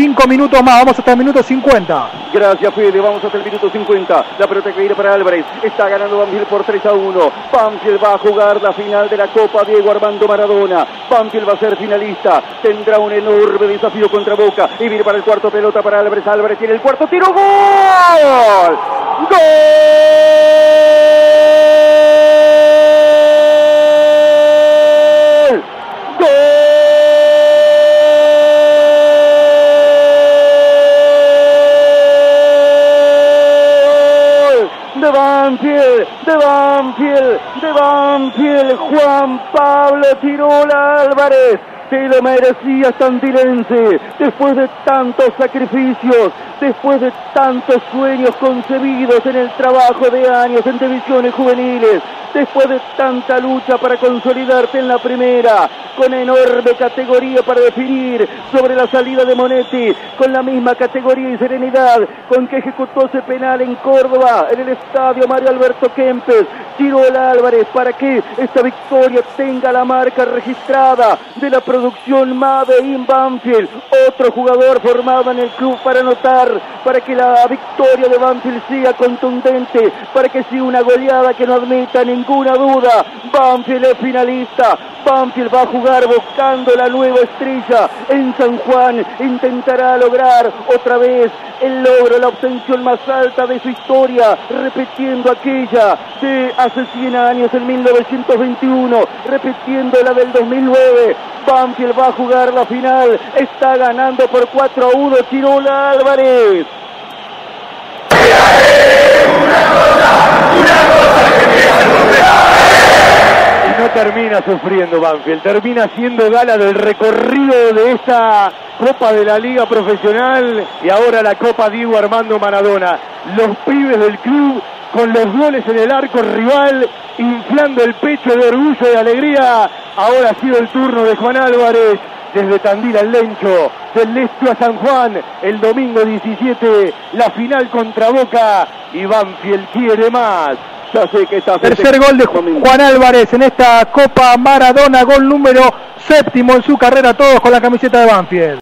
cinco minutos más, vamos hasta el minuto 50. Gracias, Fede. Vamos hasta el minuto 50. La pelota que viene para Álvarez. Está ganando Banfield por 3 a 1. Banfield va a jugar la final de la Copa Diego Armando Maradona. Banfield va a ser finalista. Tendrá un enorme desafío contra Boca. Y viene para el cuarto pelota para Álvarez. Álvarez tiene el cuarto tiro. ¡Gol! ¡Gol! Banfield, de Banfield, de Banfield, Juan Pablo Tirola Álvarez. Te lo merecías Tandilense, después de tantos sacrificios, después de tantos sueños concebidos en el trabajo de años en divisiones juveniles, después de tanta lucha para consolidarte en la primera, con enorme categoría para definir sobre la salida de Monetti, con la misma categoría y serenidad con que ejecutó ese penal en Córdoba, en el estadio Mario Alberto Kempes, el Álvarez, para que esta victoria tenga la marca registrada de la producción Made in Banfield, otro jugador formado en el club para anotar, para que la victoria de Banfield sea contundente, para que sea una goleada que no admita ninguna duda. Banfield es finalista, Banfield va a jugar buscando la nueva estrella en San Juan. Intentará lograr otra vez el logro, la obtención más alta de su historia, repitiendo aquella de hace 100 años, en 1921, repitiendo la del 2009. Banfield va a jugar la final, está ganando por 4 a 1 Chirola Álvarez. no termina sufriendo Banfield, termina siendo gala del recorrido de esta Copa de la Liga Profesional y ahora la Copa Diego Armando Maradona. Los pibes del club con los goles en el arco rival, inflando el pecho de orgullo y alegría. Ahora ha sido el turno de Juan Álvarez desde Tandil al Lencho, del Este a San Juan, el domingo 17, la final contra Boca y Banfield quiere más. Tercer gol de Juan Álvarez en esta Copa Maradona, gol número séptimo en su carrera, todos con la camiseta de Banfield.